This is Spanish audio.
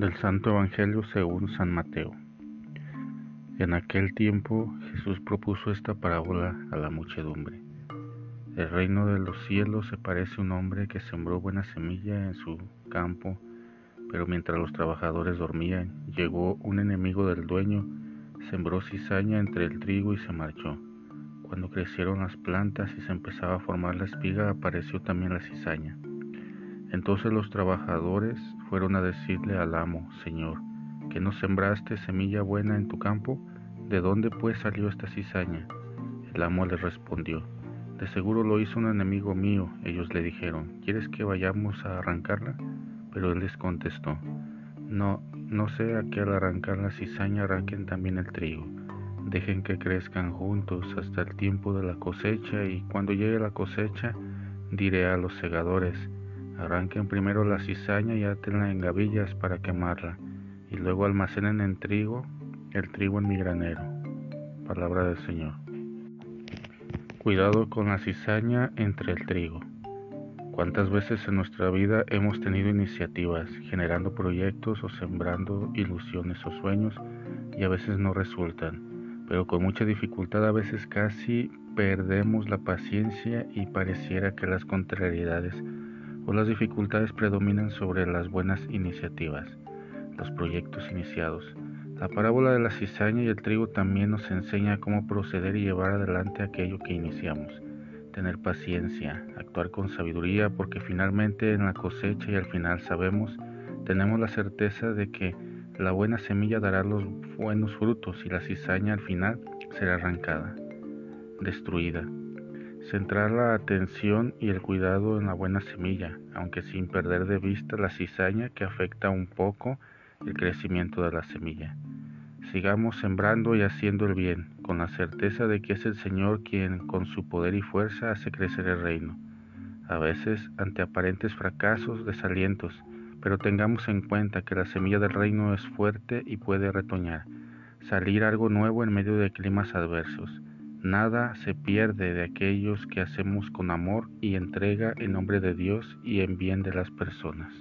Del Santo Evangelio según San Mateo. En aquel tiempo Jesús propuso esta parábola a la muchedumbre. El reino de los cielos se parece a un hombre que sembró buena semilla en su campo, pero mientras los trabajadores dormían, llegó un enemigo del dueño, sembró cizaña entre el trigo y se marchó. Cuando crecieron las plantas y se empezaba a formar la espiga, apareció también la cizaña. Entonces los trabajadores fueron a decirle al amo, Señor, que no sembraste semilla buena en tu campo, ¿de dónde pues salió esta cizaña? El amo le respondió, de seguro lo hizo un enemigo mío. Ellos le dijeron, ¿quieres que vayamos a arrancarla? Pero él les contestó, no, no sea que al arrancar la cizaña arranquen también el trigo. Dejen que crezcan juntos hasta el tiempo de la cosecha y cuando llegue la cosecha diré a los segadores, Arranquen primero la cizaña y átenla en gavillas para quemarla, y luego almacenen en trigo el trigo en mi granero. Palabra del Señor. Cuidado con la cizaña entre el trigo. ¿Cuántas veces en nuestra vida hemos tenido iniciativas, generando proyectos o sembrando ilusiones o sueños y a veces no resultan? Pero con mucha dificultad a veces casi perdemos la paciencia y pareciera que las contrariedades o las dificultades predominan sobre las buenas iniciativas, los proyectos iniciados. La parábola de la cizaña y el trigo también nos enseña cómo proceder y llevar adelante aquello que iniciamos. Tener paciencia, actuar con sabiduría, porque finalmente en la cosecha y al final sabemos, tenemos la certeza de que la buena semilla dará los buenos frutos y la cizaña al final será arrancada, destruida. Centrar la atención y el cuidado en la buena semilla, aunque sin perder de vista la cizaña que afecta un poco el crecimiento de la semilla. Sigamos sembrando y haciendo el bien, con la certeza de que es el Señor quien con su poder y fuerza hace crecer el reino. A veces ante aparentes fracasos, desalientos, pero tengamos en cuenta que la semilla del reino es fuerte y puede retoñar, salir algo nuevo en medio de climas adversos. Nada se pierde de aquellos que hacemos con amor y entrega en nombre de Dios y en bien de las personas.